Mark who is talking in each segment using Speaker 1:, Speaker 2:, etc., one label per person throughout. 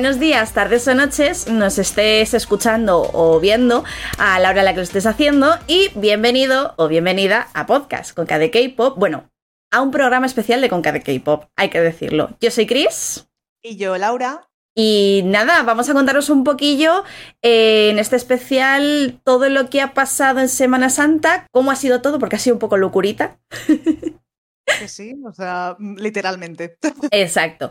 Speaker 1: Buenos días, tardes o noches, nos estés escuchando o viendo a la hora en la que lo estés haciendo y bienvenido o bienvenida a Podcast con KDK Pop. Bueno, a un programa especial de con KDK Pop, hay que decirlo. Yo soy Chris.
Speaker 2: Y yo, Laura.
Speaker 1: Y nada, vamos a contaros un poquillo eh, en este especial todo lo que ha pasado en Semana Santa, cómo ha sido todo, porque ha sido un poco locurita.
Speaker 2: Que sí, o sea, literalmente.
Speaker 1: Exacto.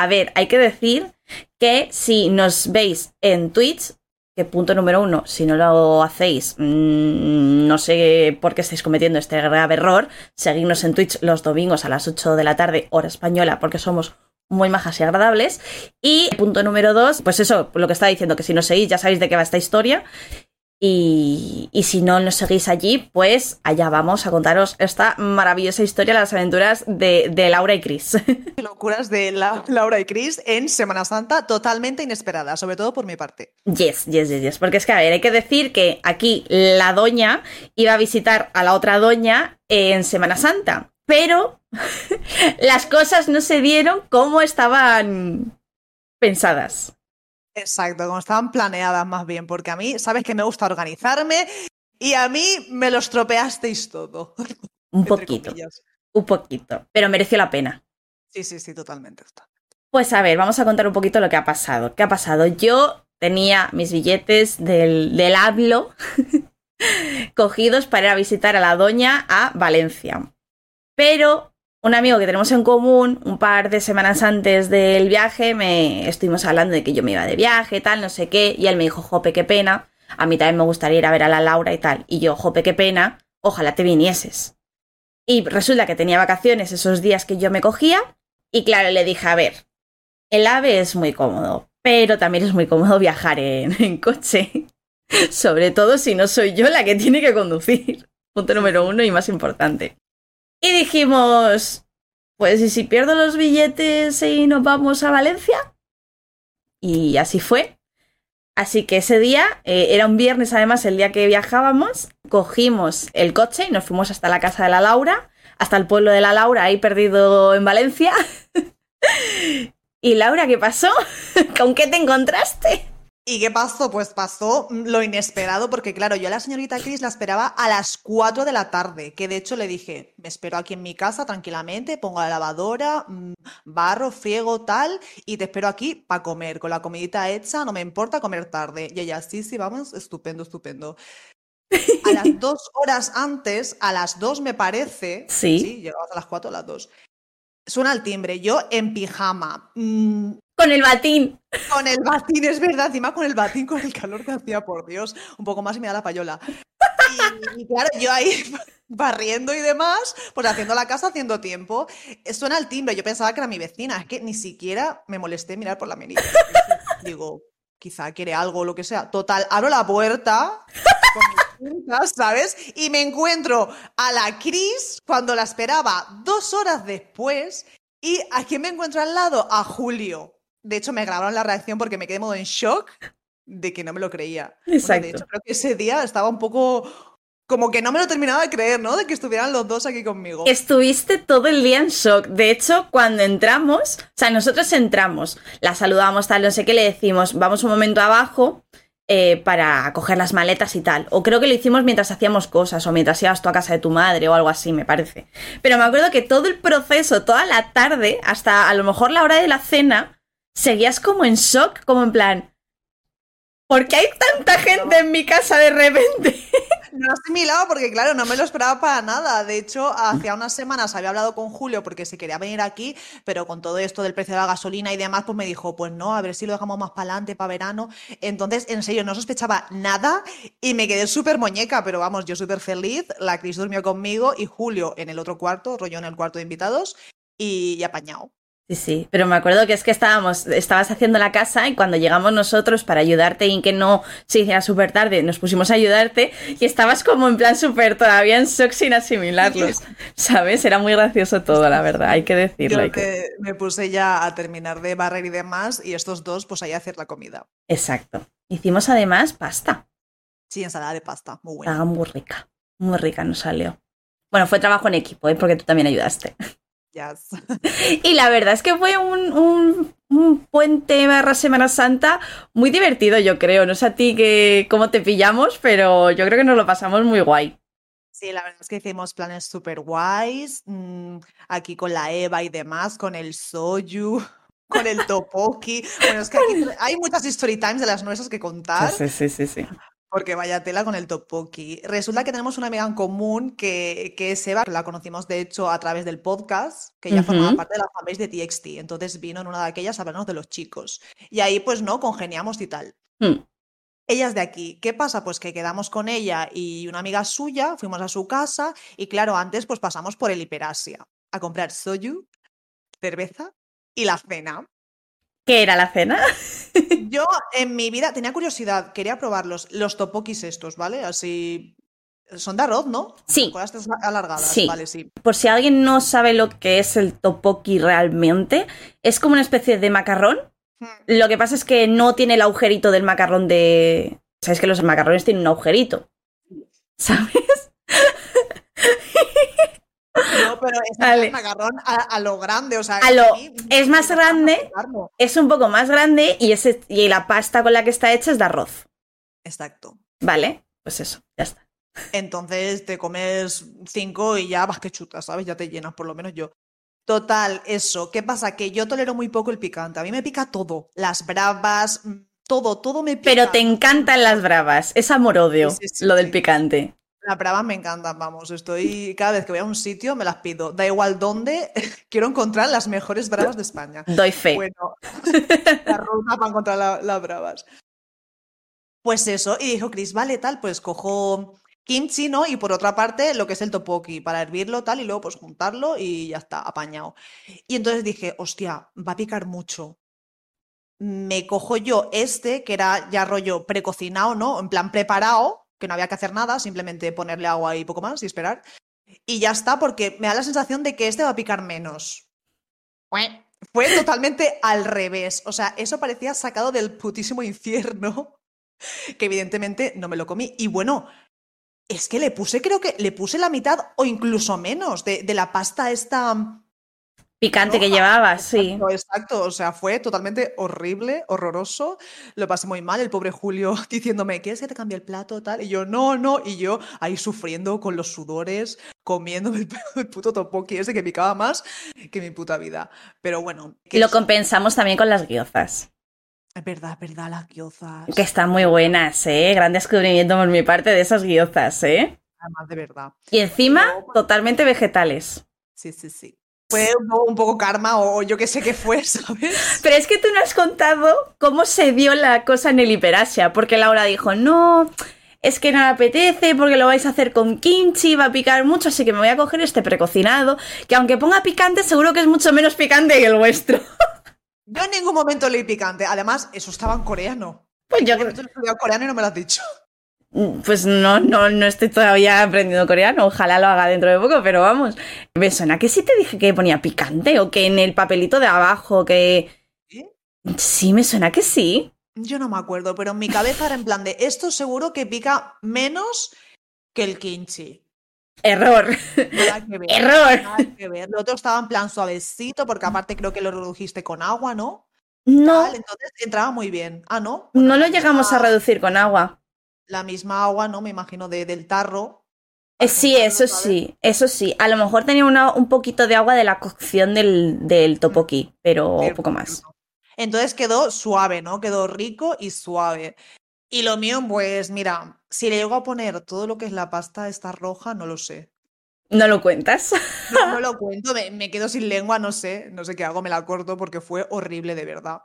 Speaker 1: A ver, hay que decir que si nos veis en Twitch, que punto número uno, si no lo hacéis, mmm, no sé por qué estáis cometiendo este grave error, seguidnos en Twitch los domingos a las 8 de la tarde, hora española, porque somos muy majas y agradables. Y punto número dos, pues eso, lo que estaba diciendo, que si nos seguís ya sabéis de qué va esta historia. Y, y, si no nos seguís allí, pues allá vamos a contaros esta maravillosa historia, las aventuras de, de Laura y Chris.
Speaker 2: Locuras de la, Laura y Chris en Semana Santa, totalmente inesperada, sobre todo por mi parte.
Speaker 1: Yes, yes, yes, yes. Porque es que, a ver, hay que decir que aquí la doña iba a visitar a la otra doña en Semana Santa, pero las cosas no se dieron como estaban pensadas.
Speaker 2: Exacto, como estaban planeadas más bien, porque a mí, sabes que me gusta organizarme y a mí me lo estropeasteis todo.
Speaker 1: Un poquito, un poquito, pero mereció la pena.
Speaker 2: Sí, sí, sí, totalmente, totalmente.
Speaker 1: Pues a ver, vamos a contar un poquito lo que ha pasado. ¿Qué ha pasado? Yo tenía mis billetes del, del hablo cogidos para ir a visitar a la doña a Valencia. Pero un amigo que tenemos en común, un par de semanas antes del viaje, me estuvimos hablando de que yo me iba de viaje, tal, no sé qué, y él me dijo, jope, qué pena, a mí también me gustaría ir a ver a la Laura y tal, y yo, jope, qué pena, ojalá te vinieses. Y resulta que tenía vacaciones esos días que yo me cogía, y claro, le dije, a ver, el AVE es muy cómodo, pero también es muy cómodo viajar en, en coche, sobre todo si no soy yo la que tiene que conducir. Punto número uno y más importante. Y dijimos, pues ¿y si pierdo los billetes y nos vamos a Valencia? Y así fue. Así que ese día, eh, era un viernes además, el día que viajábamos, cogimos el coche y nos fuimos hasta la casa de la Laura, hasta el pueblo de la Laura, ahí perdido en Valencia. y Laura, ¿qué pasó? ¿Con qué te encontraste?
Speaker 2: ¿Y qué pasó? Pues pasó lo inesperado, porque claro, yo a la señorita Chris la esperaba a las 4 de la tarde, que de hecho le dije, me espero aquí en mi casa tranquilamente, pongo la lavadora, mm, barro, friego, tal, y te espero aquí para comer, con la comidita hecha, no me importa comer tarde. Y ella, sí, sí, vamos, estupendo, estupendo. A las dos horas antes, a las dos me parece,
Speaker 1: sí,
Speaker 2: sí llegamos a las 4 a las 2. Suena el timbre, yo en pijama, mmm,
Speaker 1: con el batín.
Speaker 2: Con el batín, es verdad. Encima con el batín, con el calor que hacía, por Dios. Un poco más y me da la payola. Y, claro, yo ahí barriendo y demás, pues haciendo la casa, haciendo tiempo. Suena el timbre. Yo pensaba que era mi vecina. Es que ni siquiera me molesté mirar por la menina. Digo, quizá quiere algo o lo que sea. Total, abro la puerta con ¿sabes? Y me encuentro a la Cris cuando la esperaba dos horas después. ¿Y a quién me encuentro al lado? A Julio. De hecho, me grabaron la reacción porque me quedé modo en shock de que no me lo creía.
Speaker 1: Exacto.
Speaker 2: Bueno, de hecho, creo que ese día estaba un poco como que no me lo terminaba de creer, ¿no? De que estuvieran los dos aquí conmigo.
Speaker 1: Estuviste todo el día en shock. De hecho, cuando entramos, o sea, nosotros entramos, la saludamos, tal, no sé qué, le decimos, vamos un momento abajo eh, para coger las maletas y tal. O creo que lo hicimos mientras hacíamos cosas, o mientras ibas tú a casa de tu madre o algo así, me parece. Pero me acuerdo que todo el proceso, toda la tarde, hasta a lo mejor la hora de la cena, seguías como en shock, como en plan, ¿por qué hay tanta gente en mi casa de repente?
Speaker 2: No asimilaba porque, claro, no me lo esperaba para nada. De hecho, hacía unas semanas había hablado con Julio porque se quería venir aquí, pero con todo esto del precio de la gasolina y demás, pues me dijo, pues no, a ver si lo dejamos más para adelante, para verano. Entonces, en serio, no sospechaba nada y me quedé súper muñeca, pero vamos, yo súper feliz. La Cris durmió conmigo y Julio en el otro cuarto, rollo en el cuarto de invitados y, y apañado.
Speaker 1: Sí, sí, pero me acuerdo que es que estábamos, estabas haciendo la casa y cuando llegamos nosotros para ayudarte y que no se hiciera súper tarde, nos pusimos a ayudarte y estabas como en plan súper todavía en shock sin asimilarlos, ¿sabes? Era muy gracioso todo, la verdad, hay que decirlo.
Speaker 2: Yo
Speaker 1: hay que...
Speaker 2: me puse ya a terminar de barrer y demás y estos dos pues ahí a hacer la comida.
Speaker 1: Exacto. Hicimos además pasta.
Speaker 2: Sí, ensalada de pasta, muy buena.
Speaker 1: Estaba muy rica, muy rica nos salió. Bueno, fue trabajo en equipo, ¿eh? porque tú también ayudaste.
Speaker 2: Yes.
Speaker 1: Y la verdad es que fue un, un, un puente barra Semana Santa muy divertido, yo creo. No sé a ti que, cómo te pillamos, pero yo creo que nos lo pasamos muy guay.
Speaker 2: Sí, la verdad es que hicimos planes súper guays, mm, aquí con la Eva y demás, con el Soyu, con el Topoki. Bueno, es que aquí hay muchas story times de las nuestras que contar.
Speaker 1: Sí, sí, sí, sí.
Speaker 2: Porque vaya tela con el Topoki. Resulta que tenemos una amiga en común que, que es Eva, la conocimos de hecho a través del podcast, que ya formaba parte de la fanbase de TXT. Entonces vino en una de aquellas a hablarnos de los chicos. Y ahí pues no, congeniamos y tal.
Speaker 1: Hmm.
Speaker 2: Ella es de aquí. ¿Qué pasa? Pues que quedamos con ella y una amiga suya, fuimos a su casa y claro, antes pues pasamos por el Hiperasia a comprar soju, cerveza y la cena.
Speaker 1: ¿Qué era la cena?
Speaker 2: Yo en mi vida tenía curiosidad, quería probarlos, los topokis estos, ¿vale? Así... Son de arroz, ¿no?
Speaker 1: Sí.
Speaker 2: Con estas alargadas,
Speaker 1: Sí.
Speaker 2: vale, sí.
Speaker 1: Por si alguien no sabe lo que es el topoki realmente, es como una especie de macarrón.
Speaker 2: Hmm.
Speaker 1: Lo que pasa es que no tiene el agujerito del macarrón de... Sabes que los macarrones tienen un agujerito. ¿Sabes?
Speaker 2: No, pero es
Speaker 1: Vale.
Speaker 2: un macarrón a, a lo grande, o sea...
Speaker 1: A lo-
Speaker 2: mí
Speaker 1: es más grande. Es un poco más grande y, ese, y la pasta con la que está hecha es de arroz.
Speaker 2: Exacto.
Speaker 1: ¿Vale? Pues eso, ya está.
Speaker 2: Entonces te comes cinco y ya vas que chutas, ¿sabes? Ya te llenas, por lo menos yo. Total, eso. ¿Qué pasa? Que yo tolero muy poco el picante. A mí me pica todo. Las bravas, mm, todo, todo me pica.
Speaker 1: Pero te encantan las bravas. Es amor-odio
Speaker 2: Sí, sí, sí,
Speaker 1: lo del picante.
Speaker 2: Las bravas me encantan, vamos. Estoy, cada vez que voy a un sitio me las pido. Da igual dónde, quiero encontrar las mejores bravas de España.
Speaker 1: Doy fe.
Speaker 2: Bueno, la ruta para encontrar la- las bravas. Pues eso, y dijo Chris, vale, tal, pues cojo kimchi, ¿no? Y por otra parte, lo que es el tteokbokki, para hervirlo, tal, y luego pues juntarlo y ya está, apañado. Y entonces dije, hostia, va a picar mucho. Me cojo yo este, que era ya rollo precocinado, ¿no? En plan preparado, que no había que hacer nada, simplemente ponerle agua y poco más y esperar. Y ya está, porque me da la sensación de que este va a picar menos. Ue. Fue totalmente al revés. O sea, eso parecía sacado del putísimo infierno. Que evidentemente no me lo comí. Y bueno, es que le puse, creo que le puse la mitad o incluso menos de, de la pasta esta.
Speaker 1: Picante que llevabas, sí.
Speaker 2: Exacto, exacto. O sea, fue totalmente horrible, horroroso. Lo pasé muy mal. El pobre Julio diciéndome, ¿quieres que te cambie el plato? Tal. Y yo, no, no. Y yo ahí sufriendo con los sudores, comiéndome el, el puto topoki ese que picaba más que mi puta vida. Pero bueno.
Speaker 1: Lo compensamos también con las guiozas,
Speaker 2: Es verdad, es verdad, las guiozas.
Speaker 1: que están muy buenas, ¿eh? Gran descubrimiento por mi parte de esas guiozas, ¿eh?
Speaker 2: Además, de verdad.
Speaker 1: Y encima, totalmente vegetales.
Speaker 2: Sí, sí, sí. Fue un poco, karma o yo qué sé qué fue, ¿sabes?
Speaker 1: Pero es que tú no has contado cómo se dio la cosa en el Hiperasia, porque Laura dijo, no, es que no me apetece, porque lo vais a hacer con kimchi, va a picar mucho, así que me voy a coger este precocinado, que aunque ponga picante, seguro que es mucho menos picante que el vuestro.
Speaker 2: Yo en ningún momento leí picante. Además, eso estaba en coreano.
Speaker 1: Pues yo
Speaker 2: Yo he estudiado coreano y no me lo has dicho.
Speaker 1: Pues no, no, no estoy todavía aprendiendo coreano. Ojalá lo haga dentro de poco, pero vamos. Me suena que sí te dije que ponía picante o que en el papelito de abajo que.
Speaker 2: ¿Sí?
Speaker 1: Sí, me suena que sí.
Speaker 2: Yo no me acuerdo, pero en mi cabeza era en plan de esto seguro que pica menos que el kimchi.
Speaker 1: Error.
Speaker 2: Nada que ver.
Speaker 1: Error.
Speaker 2: Nada que ver. Lo otro estaba en plan suavecito, porque aparte creo que lo redujiste con agua, ¿no?
Speaker 1: No,
Speaker 2: entonces entraba muy bien. Ah, ¿no?
Speaker 1: no lo llegamos a
Speaker 2: misma-
Speaker 1: reducir con agua.
Speaker 2: La misma agua, ¿no? Me imagino de- del tarro.
Speaker 1: Eh, sí, eso sí, eso sí. A lo mejor tenía una- un poquito de agua de la cocción del, del topoki, pero poco más.
Speaker 2: Entonces quedó suave, ¿no? Quedó rico y suave. Y lo mío, pues mira, si le llego a poner todo lo que es la pasta esta roja, no lo sé.
Speaker 1: ¿No lo cuentas?
Speaker 2: No, no lo cuento, me, me quedo sin lengua, no sé, no sé qué hago, me la corto porque fue horrible de verdad.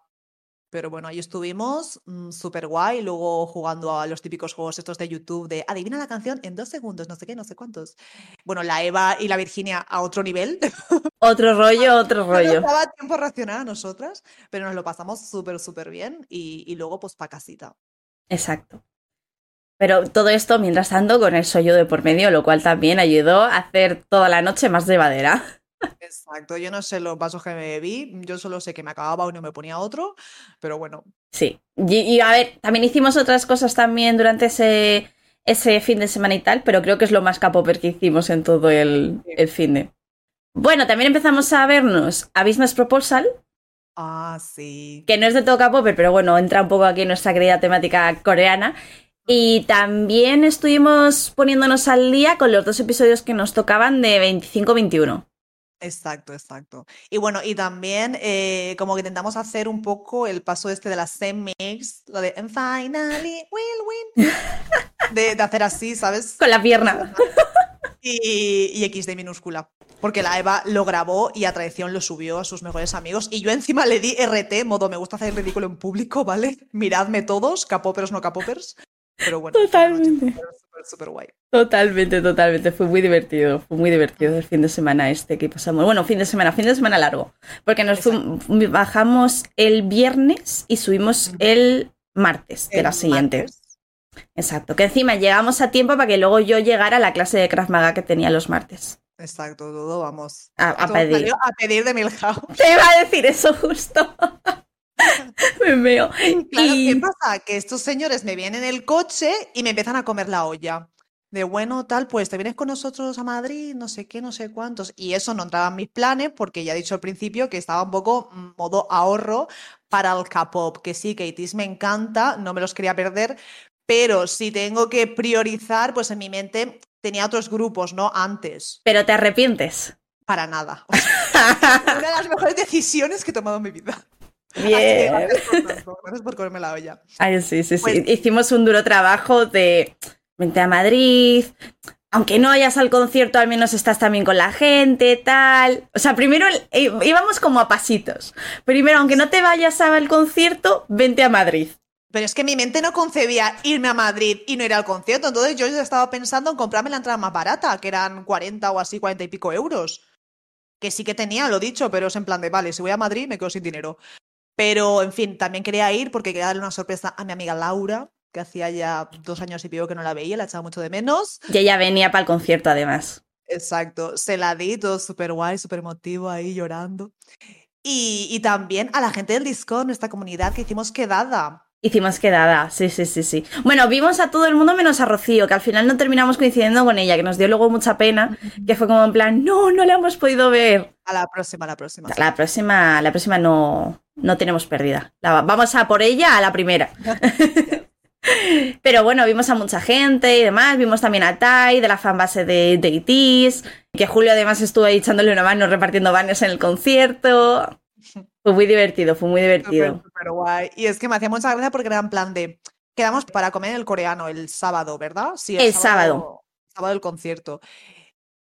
Speaker 2: Pero bueno, ahí estuvimos, mm, súper guay, luego jugando a los típicos juegos estos de YouTube de adivina la canción en dos segundos, no sé qué, no sé cuántos. Bueno, la Eva y la Virginia a otro nivel.
Speaker 1: Otro rollo, otro
Speaker 2: No nos
Speaker 1: rollo.
Speaker 2: daba tiempo a reaccionar a nosotras, pero nos lo pasamos súper, súper bien y, y luego pues pa' casita.
Speaker 1: Exacto. Pero todo esto, mientras tanto, con el sollo de por medio, lo cual también ayudó a hacer toda la noche más llevadera.
Speaker 2: Exacto, yo no sé los vasos que me bebí, yo solo sé que me acababa uno y me ponía otro, pero bueno,
Speaker 1: Sí. Y, y, a ver, también hicimos otras cosas también durante ese, ese fin de semana y tal, pero creo que es lo más capoper que hicimos en todo el,
Speaker 2: Sí.
Speaker 1: el fin de. Bueno, también empezamos a vernos a Business Proposal,
Speaker 2: Ah, sí.
Speaker 1: Que no es de todo K-Popper, pero bueno, entra un poco aquí en nuestra querida temática coreana. Y también estuvimos poniéndonos al día con los dos episodios que nos tocaban de 25-21.
Speaker 2: Exacto, exacto. Y bueno, y también eh, como que intentamos hacer un poco el paso este de la same mix, lo de "And finally will win. De, de hacer así, ¿sabes?
Speaker 1: Con la pierna.
Speaker 2: Y, y XD minúscula. Porque la Eva lo grabó y a traición lo subió a sus mejores amigos. Y yo encima le di RT, modo me gusta hacer el ridículo en público, ¿vale? Miradme todos, capopers, no capopers. Pero bueno,
Speaker 1: Totalmente.
Speaker 2: Súper, guay.
Speaker 1: Totalmente, totalmente. Fue muy divertido. Fue muy divertido el fin de semana este que pasamos. Bueno, fin de semana, fin de semana largo. Porque nos bajamos el viernes y subimos el martes de la siguiente.
Speaker 2: martes.
Speaker 1: Exacto. Que encima llegamos a tiempo para que luego yo llegara a la clase de Krav Maga que tenía los martes.
Speaker 2: Exacto, todo vamos.
Speaker 1: A, pedir.
Speaker 2: a pedir de Milhouse.
Speaker 1: Te iba a decir eso justo. Me veo.
Speaker 2: Claro,
Speaker 1: Y-
Speaker 2: ¿qué pasa? Que estos señores me vienen en el coche y me empiezan a comer la olla. De bueno, tal, pues te vienes con nosotros a Madrid, no sé qué, no sé cuántos. Y eso no entraba en mis planes porque ya he dicho al principio que estaba un poco modo ahorro para el K-pop. Que sí, que me encanta, no me los quería perder, pero si tengo que priorizar, pues en mi mente tenía otros grupos, ¿no? Antes,
Speaker 1: Pero te arrepientes.
Speaker 2: para nada. O sea, una de las mejores decisiones que he tomado en mi vida.
Speaker 1: Bien.
Speaker 2: gracias por tanto, gracias por comerme la olla.
Speaker 1: Ay, sí, sí, sí.
Speaker 2: Pues-
Speaker 1: Hicimos un duro trabajo de vente a Madrid. Aunque no vayas al concierto, al menos estás también con la gente, tal. O sea, primero eh, íbamos como a pasitos. Primero, aunque no te vayas al concierto, vente a Madrid.
Speaker 2: Pero es que mi mente no concebía irme a Madrid y no ir al concierto. Entonces yo ya estaba pensando en comprarme la entrada más barata, que eran 40 o así, 40 y pico euros. Que sí que tenía, lo dicho, pero es en plan de, vale, si voy a Madrid me quedo sin dinero. Pero, en fin, también quería ir porque quería darle una sorpresa a mi amiga Laura, que hacía ya dos años y pico que no la veía, la echaba mucho de menos.
Speaker 1: Y ella venía para el concierto, además.
Speaker 2: Exacto, se la di, todo súper guay, súper emotivo ahí llorando. Y, y también a la gente del Discord, nuestra comunidad, que hicimos quedada.
Speaker 1: Hicimos quedada, sí, sí, sí, sí. Bueno, vimos a todo el mundo menos a Rocío, que al final no terminamos coincidiendo con ella, que nos dio luego mucha pena, que fue como en plan, no, no la hemos podido ver.
Speaker 2: A la próxima, a la próxima.
Speaker 1: La próxima, la próxima no, no tenemos pérdida. La- vamos a por ella a la primera. Pero bueno, vimos a mucha gente y demás. Vimos también a Tai de la fanbase de, de que Julio además estuvo ahí echándole una mano repartiendo banners en el concierto. Fue muy divertido, fue muy divertido.
Speaker 2: Súper, súper guay. Y es que me hacía mucha gracia porque era en plan de. Quedamos para comer en el coreano el sábado, ¿verdad? Sí,
Speaker 1: El sábado.
Speaker 2: Sábado del concierto.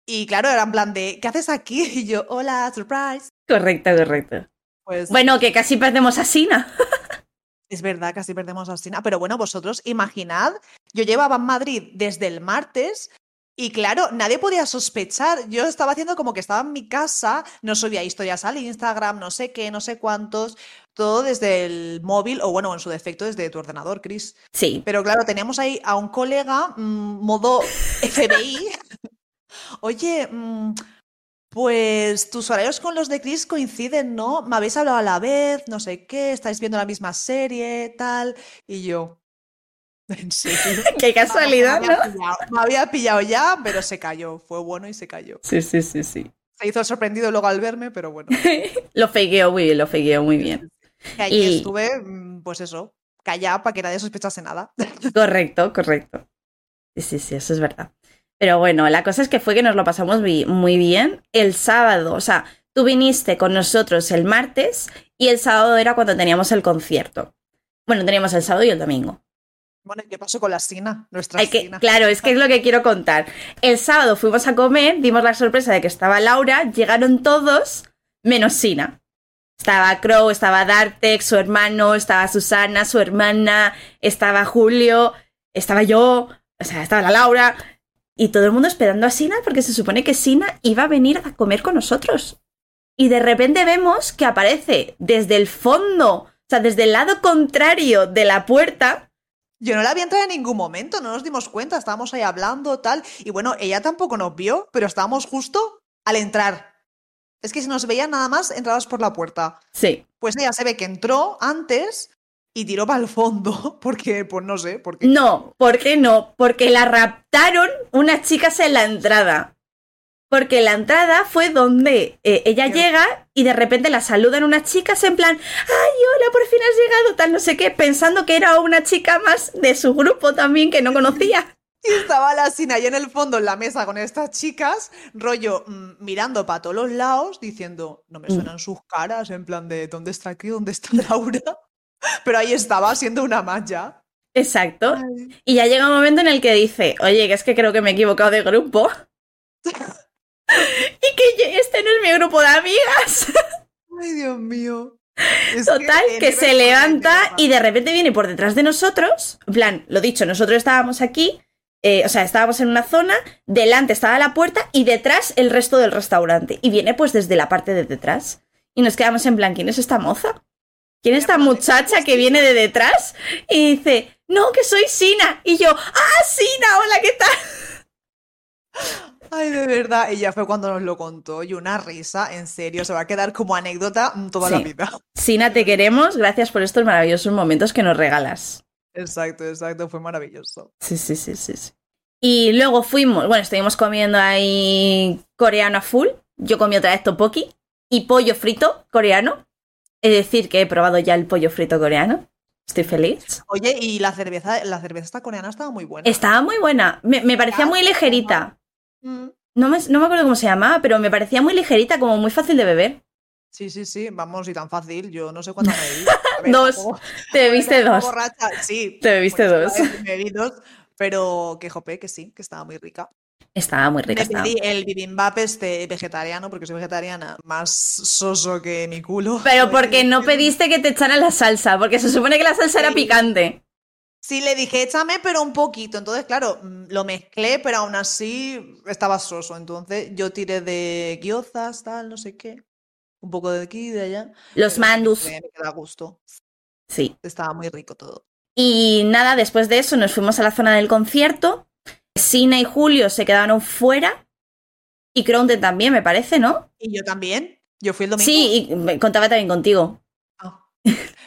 Speaker 2: Y claro, era en plan de, ¿qué haces aquí? Y yo, hola, surprise.
Speaker 1: Correcto, correcto.
Speaker 2: Pues
Speaker 1: Bueno, que casi perdemos a Sina.
Speaker 2: es verdad, casi perdemos a Sina. Pero bueno, vosotros imaginad, yo llevaba en Madrid desde el martes. Y claro, nadie podía sospechar. Yo estaba haciendo como que estaba en mi casa, no subía historias al Instagram, no sé qué, no sé cuántos, todo desde el móvil o bueno, en su defecto desde tu ordenador, Chris.
Speaker 1: Sí,
Speaker 2: Pero claro, teníamos ahí a un colega, mm, modo FBI. Oye, mm, pues tus horarios con los de Chris coinciden, ¿no? Me habéis hablado a la vez, no sé qué, estáis viendo la misma serie, tal. Y yo, en serio.
Speaker 1: qué casualidad,
Speaker 2: me
Speaker 1: ¿no?
Speaker 2: pillado, me había pillado ya, pero se cayó. Fue bueno y se cayó.
Speaker 1: Sí, sí, sí, sí.
Speaker 2: Se hizo sorprendido luego al verme, pero bueno.
Speaker 1: Lo fakeó muy bien, lo fakeó muy bien. Y-
Speaker 2: estuve, mm, pues eso, callada para que nadie sospechase nada.
Speaker 1: Correcto, correcto. Sí, sí, sí, eso es verdad. Pero bueno, la cosa es que fue que nos lo pasamos muy bien el sábado. O sea, tú viniste con nosotros el martes y el sábado era cuando teníamos el concierto. Bueno, teníamos el sábado y el domingo.
Speaker 2: Bueno, ¿y qué pasó con la Sina? Nuestra
Speaker 1: Hay que,
Speaker 2: Sina.
Speaker 1: claro, es que es lo que quiero contar. El sábado fuimos a comer, dimos la sorpresa de que estaba Laura, llegaron todos, menos Sina. Estaba Crow, estaba Dartex, su hermano, estaba Susana, su hermana, estaba Julio, estaba yo, o sea, estaba la Laura. Y todo el mundo esperando a Sina porque se supone que Sina iba a venir a comer con nosotros. Y de repente vemos que aparece desde el fondo, o sea, desde el lado contrario de la puerta,
Speaker 2: Yo no la vi entrar en ningún momento, no nos dimos cuenta, estábamos ahí hablando, tal. Y bueno, ella tampoco nos vio, pero estábamos justo al entrar. Es que si nos veían nada más, entrabas por la puerta.
Speaker 1: sí,
Speaker 2: Pues ella se ve que entró antes y tiró para el fondo, porque, pues no sé, porque...
Speaker 1: No, ¿por qué no? Porque la raptaron unas chicas en la entrada. Porque la entrada fue donde eh, ella
Speaker 2: Qué-
Speaker 1: llega y de repente la saludan unas chicas en plan, ay, hola, por fin has llegado, tal, no sé qué, pensando que era una chica más de su grupo también que no conocía.
Speaker 2: Y estaba la Sina ahí en el fondo en la mesa con estas chicas, rollo mm, mirando para todos los lados, diciendo, no me
Speaker 1: Mm.
Speaker 2: suenan sus caras, en plan de, ¿dónde está aquí? ¿Dónde está Laura? Pero ahí estaba siendo una malla.
Speaker 1: Exacto. Y ya llega un momento en el que dice, oye, que es que creo que me he equivocado de grupo. y que yo- este no es mi grupo de amigas.
Speaker 2: Ay, Dios mío. Es
Speaker 1: Total, que se levanta y de repente viene por detrás de nosotros. En plan, lo dicho, nosotros estábamos aquí, eh, o sea, estábamos en una zona, delante estaba la puerta y detrás el resto del restaurante. Y viene pues desde la parte de detrás. Y nos quedamos en plan, ¿quién es esta moza? ¿Quién es esta muchacha que viene de detrás? Y dice, no, que soy Sina. Y yo, ah, Sina, hola, ¿qué tal?
Speaker 2: Ay, de verdad. Ella fue cuando nos lo contó y una risa, en serio, se va a quedar como anécdota mm, toda la vida.
Speaker 1: Sina, te queremos. Gracias por estos maravillosos momentos que nos regalas.
Speaker 2: Exacto, exacto, fue maravilloso.
Speaker 1: Sí, sí, sí, sí, sí. Y luego fuimos, bueno, estuvimos comiendo ahí coreano a full. Yo comí otra vez topoki y pollo frito coreano. Es decir, que he probado ya el pollo frito coreano. Estoy feliz.
Speaker 2: Oye, y la cerveza, la cerveza esta coreana estaba muy buena.
Speaker 1: Estaba muy buena. Me, me parecía muy ligerita.
Speaker 2: Mm,
Speaker 1: No me, no me acuerdo cómo se llamaba, pero me parecía muy ligerita, como muy fácil de beber.
Speaker 2: Sí, sí, sí, vamos, y tan fácil. Yo no sé cuántas me bebí. Ver,
Speaker 1: Dos.
Speaker 2: tampoco-
Speaker 1: Te bebiste dos.
Speaker 2: borracha, Sí.
Speaker 1: Te bebiste
Speaker 2: bueno,
Speaker 1: dos.
Speaker 2: Me bebí dos, pero que jope, que sí, que estaba muy rica.
Speaker 1: Estaba muy rica.
Speaker 2: Me
Speaker 1: estaba.
Speaker 2: el bibimbap este vegetariano, porque soy vegetariana, más soso que mi culo.
Speaker 1: Pero porque no pediste que te echaran la salsa, porque se supone que la salsa era picante.
Speaker 2: Sí, le dije, échame, pero un poquito. Entonces, claro, mm, lo mezclé, pero aún así estaba soso. Entonces, yo tiré de guiozas, tal, no sé qué. Un poco de aquí y de allá.
Speaker 1: Los
Speaker 2: pero
Speaker 1: mandus.
Speaker 2: Me, me queda a gusto.
Speaker 1: Sí.
Speaker 2: Estaba muy rico todo.
Speaker 1: Y nada, después de eso nos fuimos a la zona del concierto. Sina y Julio se quedaron fuera. Y Crowned también, me parece, ¿no?
Speaker 2: Y yo también. Yo fui el domingo.
Speaker 1: Sí, y me contaba también contigo.
Speaker 2: Ah.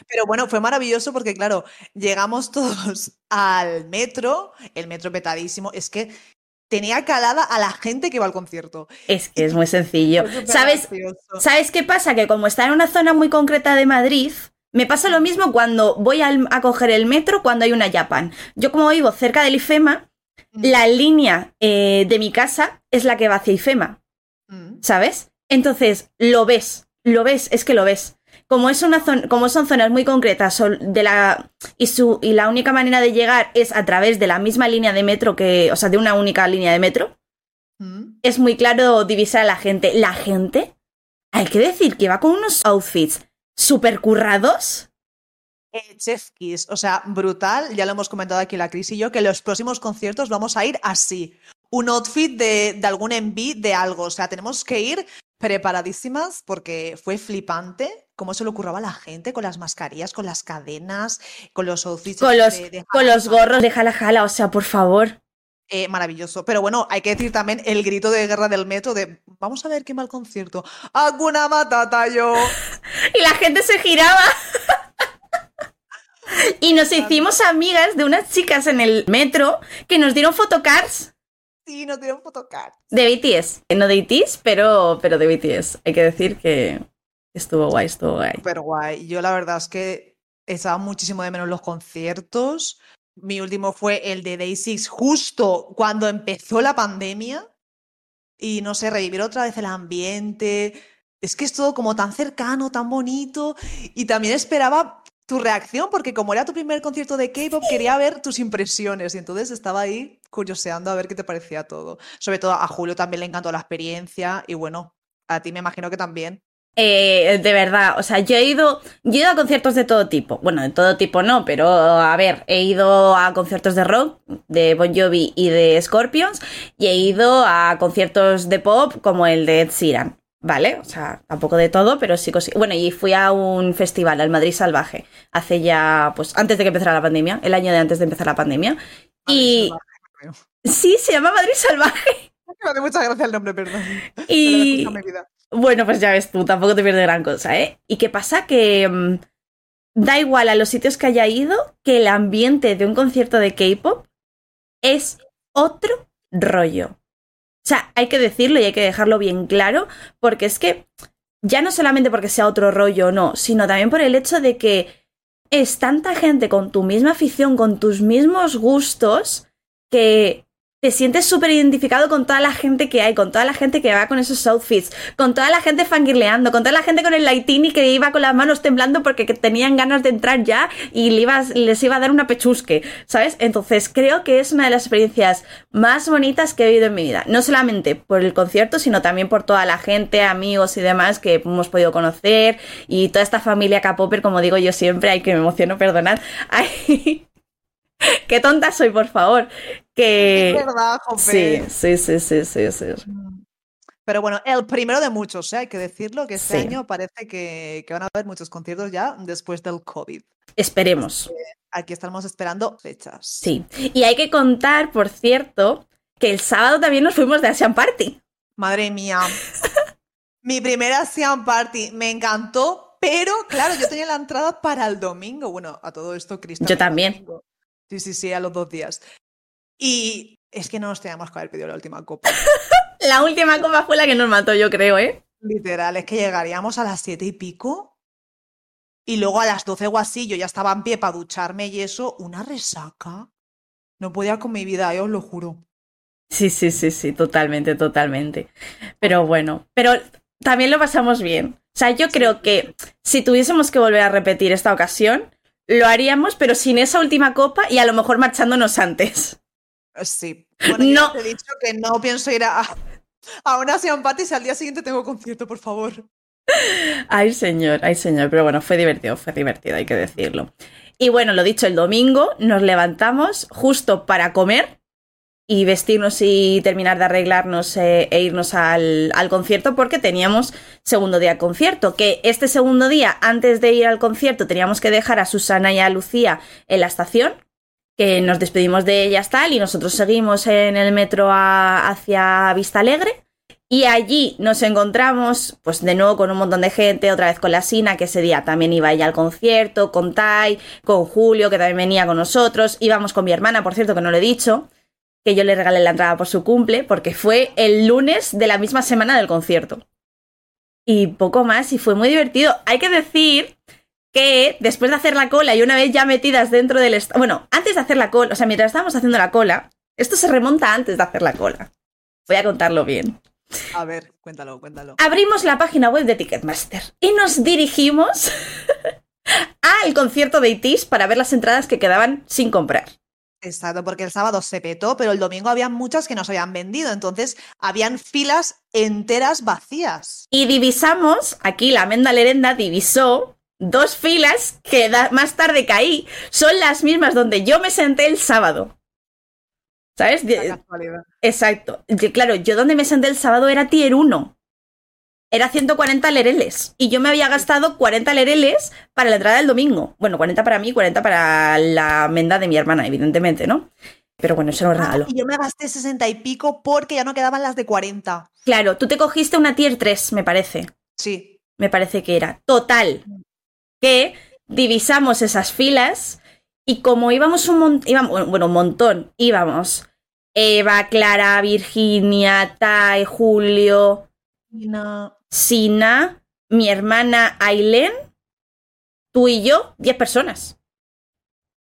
Speaker 2: Pero bueno, fue maravilloso porque, claro, llegamos todos al metro, el metro petadísimo. Es que tenía calada a la gente que iba al concierto.
Speaker 1: Es que es muy sencillo. ¿Sabes,
Speaker 2: gracioso.
Speaker 1: ¿Sabes qué pasa? Que como está en una zona muy concreta de Madrid, me pasa lo mismo cuando voy al- a coger el metro cuando hay una Japan. Yo como vivo cerca del IFEMA. La línea eh, de mi casa es la que va hacia IFEMA.
Speaker 2: Mm.
Speaker 1: ¿sabes? Entonces, lo ves, lo ves, es que lo ves. Como, es una zon- como son zonas muy concretas de la, y, su, y la única manera de llegar es a través de la misma línea de metro que, o sea, de una única línea de metro,
Speaker 2: Mm.
Speaker 1: es muy claro divisar a la gente. La gente, hay que decir que va con unos outfits súper currados.
Speaker 2: Eh, Chef Kiss, o sea, brutal. Ya lo hemos comentado aquí la Cris y yo, que los próximos conciertos vamos a ir así. Un outfit de, de algún enví de algo. O sea, tenemos que ir preparadísimas porque fue flipante cómo se lo curraba a la gente con las mascarillas, con las cadenas, con los outfits.
Speaker 1: Con los,
Speaker 2: de- de
Speaker 1: con los gorros de jala jala, o sea, por favor.
Speaker 2: Eh, maravilloso. Pero bueno, hay que decir también el grito de guerra del metro de vamos a ver qué mal concierto. ¡Alguna matata yo!
Speaker 1: Y la gente se giraba. Y nos hicimos amigas de unas chicas en el metro que nos dieron photocards
Speaker 2: Sí, nos dieron photocard.
Speaker 1: de BTS. No de BTS, pero, pero de BTS. Hay que decir que estuvo guay, estuvo guay.
Speaker 2: Súper guay. Yo la verdad es que echaba muchísimo de menos los conciertos. Mi último fue el de Day Six justo cuando empezó la pandemia. Y no sé, revivir otra vez el ambiente. Es que es todo como tan cercano, tan bonito. Y también esperaba tu reacción, porque como era tu primer concierto de K-pop, quería ver tus impresiones. Y entonces estaba ahí curioseando a ver qué te parecía todo. Sobre todo a Julio también le encantó la experiencia. Y bueno, a ti me imagino que también.
Speaker 1: Eh, de verdad, o sea, yo he ido, yo he ido a conciertos de todo tipo. Bueno, de todo tipo no, pero a ver, he ido a conciertos de rock, de Bon Jovi y de Scorpions, y he ido a conciertos de pop como el de Ed Sheeran, ¿vale? O sea, tampoco de todo, pero sí cosi- Bueno, y fui a un festival, al Madrid Salvaje, hace ya, pues, antes de que empezara la pandemia, el año de antes de empezar la pandemia. Y
Speaker 2: salvaje, creo.
Speaker 1: sí, se llama Madrid Salvaje.
Speaker 2: Me hace mucha gracia el nombre, perdón.
Speaker 1: Y... Bueno, pues ya ves tú, tampoco te pierdes gran cosa, ¿eh? ¿Y qué pasa? Que mm, da igual a los sitios que haya ido, que el ambiente de un concierto de K-pop es otro rollo. O sea, hay que decirlo y hay que dejarlo bien claro, porque es que ya no solamente porque sea otro rollo no, sino también por el hecho de que es tanta gente con tu misma afición, con tus mismos gustos, que te sientes súper identificado con toda la gente que hay, con toda la gente que va con esos outfits, con toda la gente fangirleando, con toda la gente con el lightini que iba con las manos temblando porque tenían ganas de entrar ya y les iba a dar una pechusque, ¿sabes? Entonces creo que es una de las experiencias más bonitas que he vivido en mi vida. No solamente por el concierto, sino también por toda la gente, amigos y demás que hemos podido conocer y toda esta familia K-Popper, como digo yo siempre, hay que me emociono, perdonad. Qué tonta soy, por favor. Que...
Speaker 2: Es verdad,
Speaker 1: Sí, sí, sí, sí, sí, sí.
Speaker 2: Pero bueno, el primero de muchos, ¿eh? hay que decirlo, que este año parece que, van a haber muchos conciertos ya después del COVID.
Speaker 1: Esperemos.
Speaker 2: Aquí estamos esperando fechas.
Speaker 1: Sí. Y hay que contar, por cierto, que el sábado también nos fuimos de Asian Party.
Speaker 2: Madre mía. Mi primera Asian Party me encantó, pero claro, yo tenía la entrada para el domingo. Bueno, a todo esto, Cristo.
Speaker 1: Yo también.
Speaker 2: Sí, sí, sí, a los dos días. Y es que no nos teníamos que haber pedido la última copa.
Speaker 1: la última copa fue la que nos mató, yo creo, ¿eh?
Speaker 2: Literal, es que llegaríamos a las siete y pico y luego a las doce o así yo ya estaba en pie para ducharme y eso, una resaca. No podía con mi vida, yo eh, os lo juro.
Speaker 1: Sí, sí, sí, sí, totalmente, totalmente. Pero bueno, pero también lo pasamos bien. O sea, yo creo que si tuviésemos que volver a repetir esta ocasión, lo haríamos, pero sin esa última copa y a lo mejor marchándonos antes.
Speaker 2: Sí. Bueno, no. te he dicho que no pienso ir a, a una Sion Party si al día siguiente tengo concierto, por favor.
Speaker 1: Ay, señor, ay, señor. Pero bueno, fue divertido, fue divertido, hay que decirlo. Y bueno, lo dicho, el domingo nos levantamos justo para comer y vestirnos y terminar de arreglarnos eh, e irnos al, al, concierto porque teníamos segundo día concierto. Que este segundo día, antes de ir al concierto, teníamos que dejar a Susana y a Lucía en la estación, que nos despedimos de ellas tal, y nosotros seguimos en el metro hacia Vista Alegre. Y allí nos encontramos, pues de nuevo con un montón de gente, otra vez con la Sina, que ese día también iba ella al concierto, con Tai, con Julio, que también venía con nosotros, íbamos con mi hermana, por cierto, que no lo he dicho, que yo le regalé la entrada por su cumple, porque fue el lunes de la misma semana del concierto. Y poco más, y fue muy divertido. Hay que decir que después de hacer la cola y una vez ya metidas dentro del... Bueno, antes de hacer la cola, o sea, mientras estábamos haciendo la cola, esto se remonta antes de hacer la cola. Voy a contarlo bien.
Speaker 2: A ver, cuéntalo, cuéntalo.
Speaker 1: Abrimos la página web de Ticketmaster y nos dirigimos al concierto de ITIS para ver las entradas que quedaban sin comprar.
Speaker 2: Exacto, porque el sábado se petó, pero el domingo había muchas que no se habían vendido, entonces habían filas enteras vacías.
Speaker 1: Y divisamos, aquí la Menda Lerenda divisó dos filas que más tarde caí, son las mismas donde yo me senté el sábado. ¿Sabes? Exacto. Claro, yo donde me senté el sábado era tier 1 era 140 lereles. Y yo me había gastado 40 lereles para la entrada del domingo. Bueno, 40 para mí, 40 para la menda de mi hermana, evidentemente, ¿no? Pero bueno, eso lo regalo.
Speaker 2: y yo me gasté 60 y pico porque ya no quedaban las de 40.
Speaker 1: Claro, tú te cogiste una tier 3, me parece.
Speaker 2: Sí.
Speaker 1: Me parece que era. Total. Que divisamos esas filas y como íbamos un montón, bueno, un montón, íbamos Eva, Clara, Virginia, Tai, Julio, Sina, mi hermana Aileen, tú y yo, 10 personas.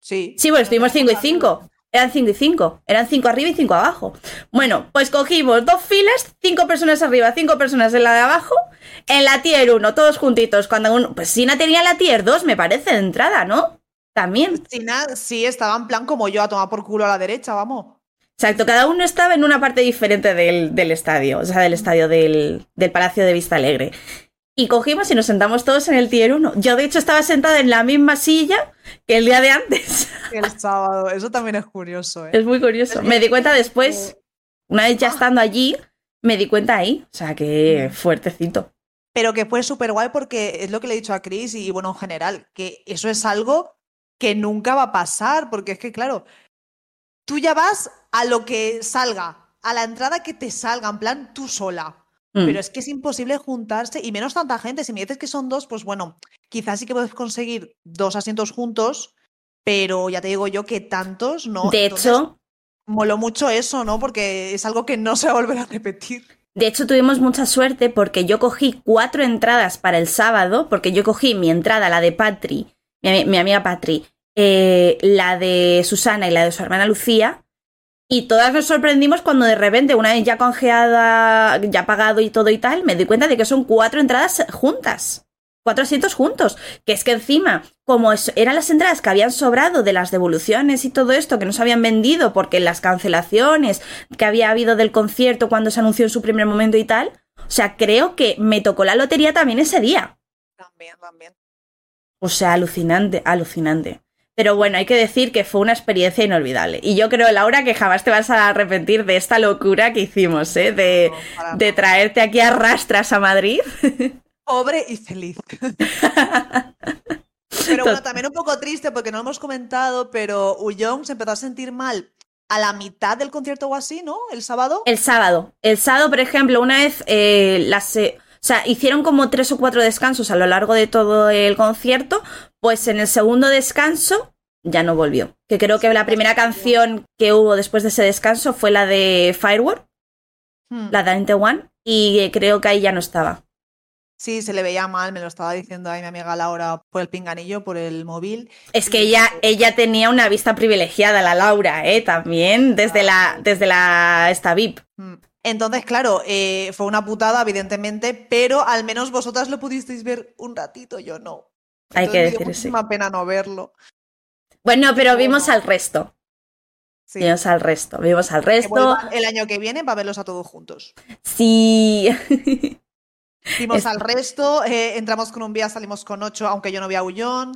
Speaker 2: Sí.
Speaker 1: Sí, bueno, estuvimos 5 y 5. Eran 5 y 5. Eran 5 arriba y 5 abajo. Bueno, pues cogimos dos filas, 5 personas arriba, 5 personas en la de abajo, en la tier 1, todos juntitos. Cuando uno, pues Sina tenía la tier 2, me parece, de entrada, ¿no? También.
Speaker 2: Sina sí estaba en plan como yo, a tomar por culo a la derecha, vamos.
Speaker 1: Exacto, cada uno estaba en una parte diferente del, estadio, o sea, del estadio del, Palacio de Vista Alegre. Y cogimos y nos sentamos todos en el tier 1. Yo, de hecho, estaba sentada en la misma silla que el día de antes.
Speaker 2: El sábado, eso también es curioso. ¿eh?
Speaker 1: Es muy curioso. Me di cuenta después, una vez ya ah. estando allí, me di cuenta ahí. O sea, que mm. fuertecito.
Speaker 2: Pero que fue súper guay porque es lo que le he dicho a Chris y, bueno, en general, que eso es algo que nunca va a pasar, porque es que, claro, tú ya vas a lo que salga, a la entrada que te salga, en plan tú sola. Mm. Pero es que es imposible juntarse y menos tanta gente. Si me dices que son dos, pues bueno, quizás sí que puedes conseguir dos asientos juntos, pero ya te digo yo que tantos no.
Speaker 1: De hecho,
Speaker 2: moló mucho eso, ¿no? Porque es algo que no se va a volver a repetir.
Speaker 1: De hecho, tuvimos mucha suerte porque yo cogí cuatro entradas para el sábado, porque yo cogí mi entrada, la de Patri, mi, mi amiga Patri, eh, la de Susana y la de su hermana Lucía, y todas nos sorprendimos cuando de repente, una vez ya congeada, ya pagado y todo y tal, me di cuenta de que son cuatro entradas juntas. Cuatro asientos juntos. Que es que encima, como eran las entradas que habían sobrado de las devoluciones y todo esto, que no se habían vendido porque las cancelaciones que había habido del concierto cuando se anunció en su primer momento y tal, o sea, creo que me tocó la lotería también ese día.
Speaker 2: También, también.
Speaker 1: O sea, alucinante, alucinante. Pero bueno, hay que decir que fue una experiencia inolvidable. Y yo creo, Laura, que jamás te vas a arrepentir de esta locura que hicimos, ¿eh? De, de traerte aquí a rastras a Madrid.
Speaker 2: Pobre y feliz. pero bueno, también un poco triste porque no lo hemos comentado, pero Uyong se empezó a sentir mal a la mitad del concierto o así, ¿no? El sábado.
Speaker 1: El sábado. El sábado, por ejemplo, una vez eh, las... o sea, hicieron como tres o cuatro descansos a lo largo de todo el concierto, pues en el segundo descanso ya no volvió. Que creo que la primera canción que hubo después de ese descanso fue la de Firework, hmm. la de One, y creo que ahí ya no estaba.
Speaker 2: Sí, se le veía mal, me lo estaba diciendo ahí mi amiga Laura por el pinganillo, por el móvil.
Speaker 1: Es que ella, ella tenía una vista privilegiada, la Laura, ¿eh? También, desde la, desde la esta VIP. Hmm.
Speaker 2: Entonces, claro, eh, fue una putada, evidentemente, pero al menos vosotras lo pudisteis ver un ratito, yo no.
Speaker 1: Hay que decir eso.
Speaker 2: Es pena no verlo.
Speaker 1: Bueno, pero vimos al resto. Vimos al resto, vimos al resto.
Speaker 2: El año que viene para verlos a todos juntos.
Speaker 1: Sí.
Speaker 2: Vimos al resto, eh, entramos con un día, salimos con ocho, aunque yo no vi a Ullón.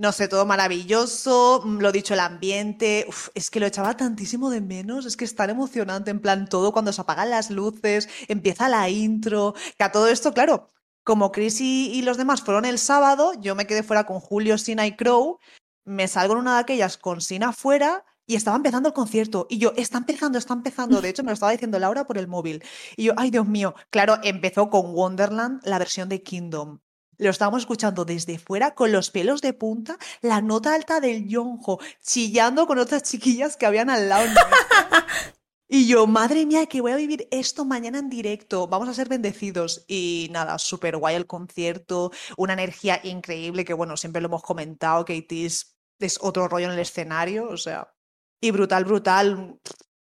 Speaker 2: No sé, todo maravilloso, mm, lo dicho, el ambiente, es que lo echaba tantísimo de menos, es que es tan emocionante, en plan todo, cuando se apagan las luces, empieza la intro, que a todo esto, claro, como Chris y, los demás fueron el sábado, yo me quedé fuera con Julio, Sina y Crow. Me salgo en una de aquellas con Sina fuera y estaba empezando el concierto. Y yo, está empezando, está empezando. De hecho, me lo estaba diciendo Laura por el móvil. Y yo, ay, Dios mío. Claro, empezó con Wonderland, la versión de Kingdom. Lo estábamos escuchando desde fuera con los pelos de punta, la nota alta del Yonjo, chillando con otras chiquillas que habían al lado. Y yo, madre mía, que voy a vivir esto mañana en directo, vamos a ser bendecidos. Y nada, súper guay el concierto, una energía increíble, que bueno, siempre lo hemos comentado, es, es otro rollo en el escenario, o sea, y brutal, brutal, un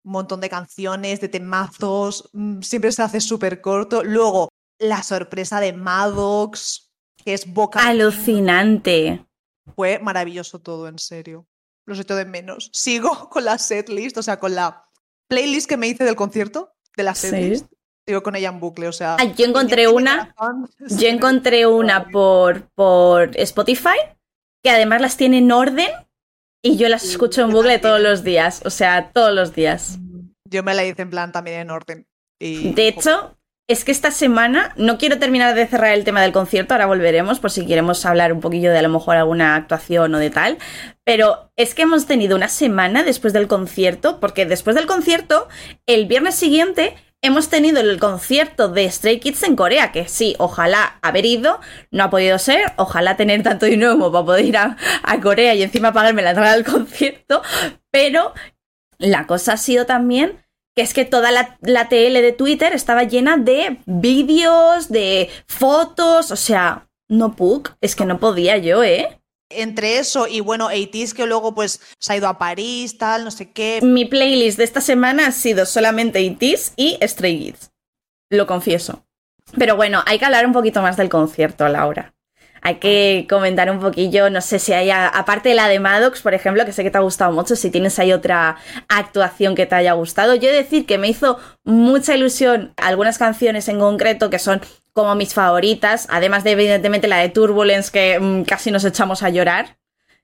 Speaker 2: montón de canciones, de temazos, mm, siempre se hace súper corto. Luego, la sorpresa de Maddox, que es boca.
Speaker 1: Alucinante.
Speaker 2: Fue maravilloso todo, en serio. Lo sé todo de menos. Sigo con la setlist, o sea, con la playlist que me hice del concierto, de la setlist. Sigo con ella en bucle, o sea.
Speaker 1: Ah, yo encontré una. Yo encontré una por, por Spotify, que además las tiene en orden y yo las escucho en bucle todos los días. O sea, todos los días.
Speaker 2: Yo me la hice en plan también en orden.
Speaker 1: De hecho, es que esta semana no quiero terminar de cerrar el tema del concierto, ahora volveremos por si queremos hablar un poquillo de a lo mejor alguna actuación o de tal, pero es que hemos tenido una semana después del concierto, porque después del concierto, el viernes siguiente hemos tenido el concierto de Stray Kids en Corea, que sí, ojalá haber ido, no ha podido ser, ojalá tener tanto dinero como para poder ir a, Corea y encima pagarme la entrada del concierto, pero la cosa ha sido también que es que toda la, TL de Twitter estaba llena de vídeos, de fotos, o sea, no pug, es que no podía yo, ¿eh?
Speaker 2: Entre eso y bueno, 80 que luego pues se ha ido a París, tal, no sé qué.
Speaker 1: Mi playlist de esta semana ha sido solamente 80 y Stray Kids, lo confieso. Pero bueno, hay que hablar un poquito más del concierto, Laura hay que comentar un poquillo, no sé si hay, aparte de la de Maddox, por ejemplo, que sé que te ha gustado mucho, si tienes ahí otra actuación que te haya gustado. Yo he de decir que me hizo mucha ilusión algunas canciones en concreto que son como mis favoritas, además de evidentemente la de Turbulence que mm, casi nos echamos a llorar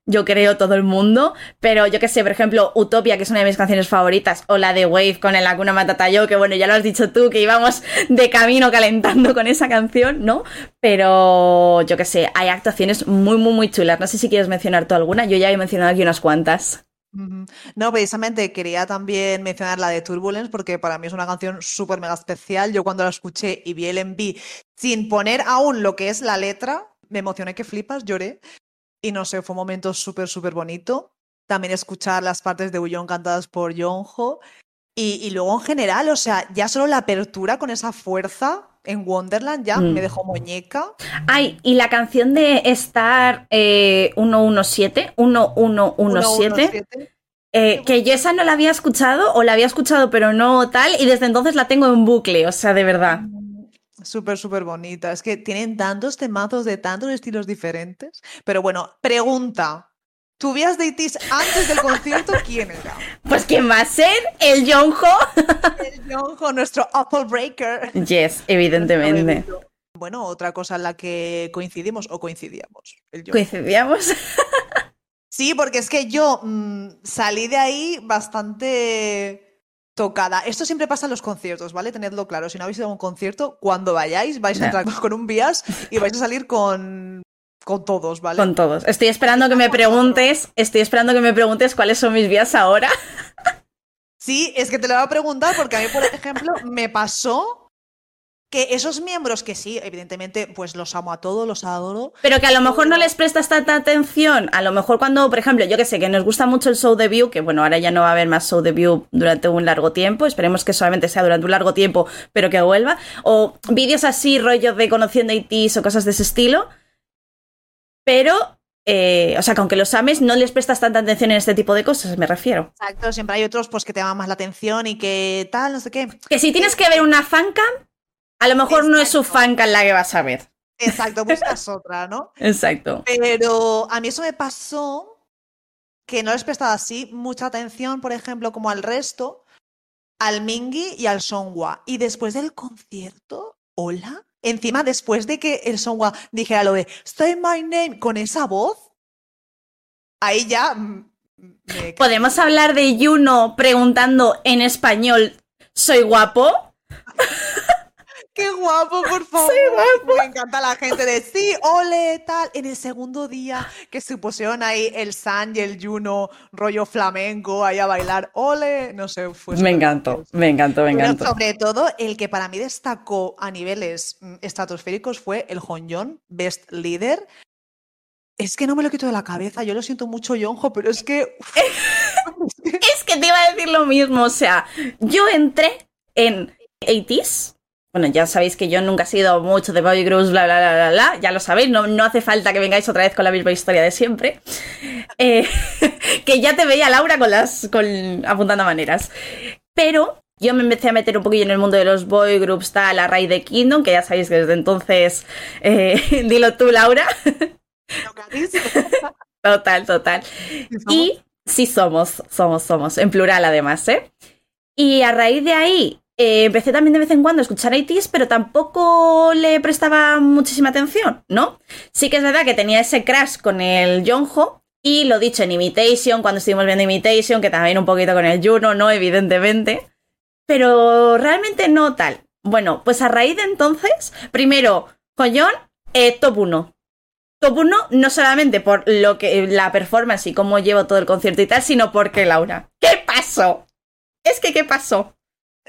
Speaker 1: yo creo, todo el mundo. Pero yo que sé, por ejemplo, Utopia, que es una de mis canciones favoritas, o la de Wave con el Akuna Matata Yo, que bueno, ya lo has dicho tú, que íbamos de camino calentando con esa canción, ¿no? Pero yo que sé, hay actuaciones muy, muy, muy chulas. No sé si quieres mencionar tú alguna, yo ya he mencionado aquí unas cuantas.
Speaker 2: No, precisamente quería también mencionar la de Turbulence porque para mí es una canción súper mega especial. Yo cuando la escuché y vi el enví sin poner aún lo que es la letra, me emocioné que flipas, lloré. Y no sé, fue un momento súper, súper bonito. También escuchar las partes de Ullón cantadas por Yonjo. Y, y luego en general, o sea, ya solo la apertura con esa fuerza en Wonderland ya
Speaker 1: Mm.
Speaker 2: me dejó muñeca.
Speaker 1: Ay, y la canción de Star eh, 117, 1117,
Speaker 2: 117.
Speaker 1: eh, que yo esa no la había escuchado, o la había escuchado pero no tal, y desde entonces la tengo en bucle, o sea, de verdad.
Speaker 2: Súper, súper bonita. Es que tienen tantos temazos de tantos estilos diferentes. Pero bueno, pregunta. ¿Tú vías de ITIS antes del concierto? ¿Quién era?
Speaker 1: Pues ¿quién va a ser? El Jonjo.
Speaker 2: El Jonjo, nuestro Apple Breaker.
Speaker 1: Yes, evidentemente.
Speaker 2: Bueno, otra cosa en la que coincidimos o coincidíamos. El.
Speaker 1: Coincidíamos.
Speaker 2: Sí, porque es que yo mm, salí de ahí bastante tocada. Esto siempre pasa en los conciertos, ¿vale? Tenedlo claro. Si no habéis ido a un concierto, cuando vayáis vais a entrar con un bias y vais a salir con, con todos, ¿vale?
Speaker 1: Con todos. Estoy esperando que me preguntes, estoy esperando que me preguntes cuáles son mis vías ahora.
Speaker 2: Sí, es que te lo voy a preguntar porque a mí, por ejemplo, me pasó que esos miembros que sí, evidentemente, pues los amo a todos, los adoro.
Speaker 1: Pero que a lo mejor no les prestas tanta atención. A lo mejor cuando, por ejemplo, yo que sé, que nos gusta mucho el show de View, que bueno, ahora ya no va a haber más show de View durante un largo tiempo. Esperemos que solamente sea durante un largo tiempo, pero que vuelva. O vídeos así, rollos de conociendo ITs o cosas de ese estilo. Pero, eh, o sea, que aunque los ames, no les prestas tanta atención en este tipo de cosas, me refiero.
Speaker 2: Exacto, siempre hay otros pues que te llaman más la atención y que tal, no sé qué.
Speaker 1: Que si tienes que ver una fancam, a lo mejor no es su fancam la que vas a ver.
Speaker 2: Exacto, buscas otra, ¿no?
Speaker 1: Exacto.
Speaker 2: Pero a mí eso me pasó que no les prestaba así mucha atención, por ejemplo, como al resto, al Mingi y al Songwa. Y después del concierto, hola. Encima, después de que el Songwa dijera lo de Say my name con esa voz, ahí ya mm, me
Speaker 1: ¿Podemos hablar de Juno preguntando en español, ¿soy guapo?
Speaker 2: ¡Qué guapo, por favor! Me encanta la gente de sí, ole, tal. En el segundo día que se pusieron ahí el San y el Juno, rollo flamenco, ahí a bailar, ole, no sé, fue
Speaker 1: me encantó, me encantó, me
Speaker 2: Pero
Speaker 1: encantó.
Speaker 2: sobre todo, el que para mí destacó a niveles mm, estratosféricos fue el Honjon, Best Leader. Es que no me lo quito de la cabeza, yo lo siento mucho, Yonjo, pero es que- Es que
Speaker 1: te iba a decir lo mismo, o sea, yo entré en 80s. Bueno, ya sabéis que yo nunca he sido mucho de boy groups, bla, bla, bla, bla, bla. Ya lo sabéis, no, no hace falta que vengáis otra vez con la misma historia de siempre. Eh, que ya te veía Laura con las. Con, apuntando maneras. Pero yo me empecé a meter un poquillo en el mundo de los boy groups, tal, a raíz de Kingdom, que ya sabéis que desde entonces. eh, dilo tú, Laura. Total, total. Y sí somos, somos, somos, en plural además, ¿eh? Y a raíz de ahí eh, empecé también de vez en cuando a escuchar ITs, pero tampoco le prestaba muchísima atención, ¿no? Sí que es verdad que tenía ese crash con el Jonjo y lo dicho en Imitation, cuando estuvimos viendo Imitation, que también un poquito con el Juno, ¿no? Evidentemente. Pero realmente no tal. Bueno, pues a raíz de entonces, primero, Collón, eh, top 1 top 1 no solamente por lo que la performance y cómo llevo todo el concierto y tal, sino porque Laura. ¿Qué pasó? Es que ¿qué pasó?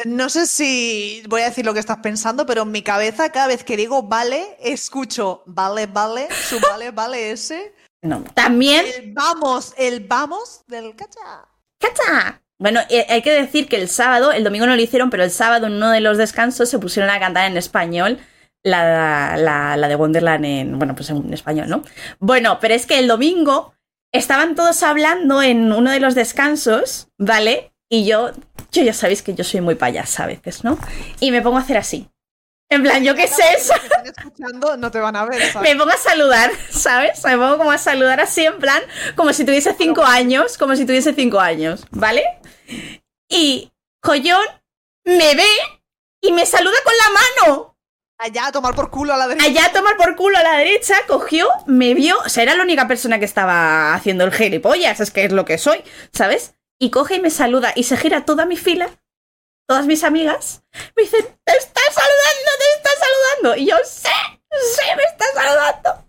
Speaker 2: No sé si voy a decir lo que estás pensando, pero en mi cabeza, cada vez que digo vale, escucho vale, vale, su vale, vale ese.
Speaker 1: No, también
Speaker 2: El vamos, el vamos del cacha.
Speaker 1: ¡Cacha! Bueno, eh, hay que decir que el sábado, el domingo no lo hicieron, pero el sábado en uno de los descansos se pusieron a cantar en español la, la, la de Wonderland en, bueno, pues en español, ¿no? Bueno, pero es que el domingo estaban todos hablando en uno de los descansos, ¿vale? Y yo, yo ya sabéis que yo soy muy payasa a veces, ¿no? Y me pongo a hacer así. En plan, ¿yo qué sé eso?
Speaker 2: Están escuchando no te van a ver, ¿sabes?
Speaker 1: Me pongo a saludar, ¿sabes? Me pongo como a saludar así en plan, como si tuviese cinco años, como si tuviese cinco años, ¿vale? Y Joyón me ve y me saluda con la mano.
Speaker 2: Allá a tomar por culo a la derecha.
Speaker 1: Allá a tomar por culo a la derecha, cogió, me vio, o sea, era la única persona que estaba haciendo el gilipollas, es que es lo que soy, ¿sabes? Y coge y me saluda y se gira toda mi fila, todas mis amigas, me dicen, te está saludando, te está saludando. Y yo, sé, sé, me está saludando.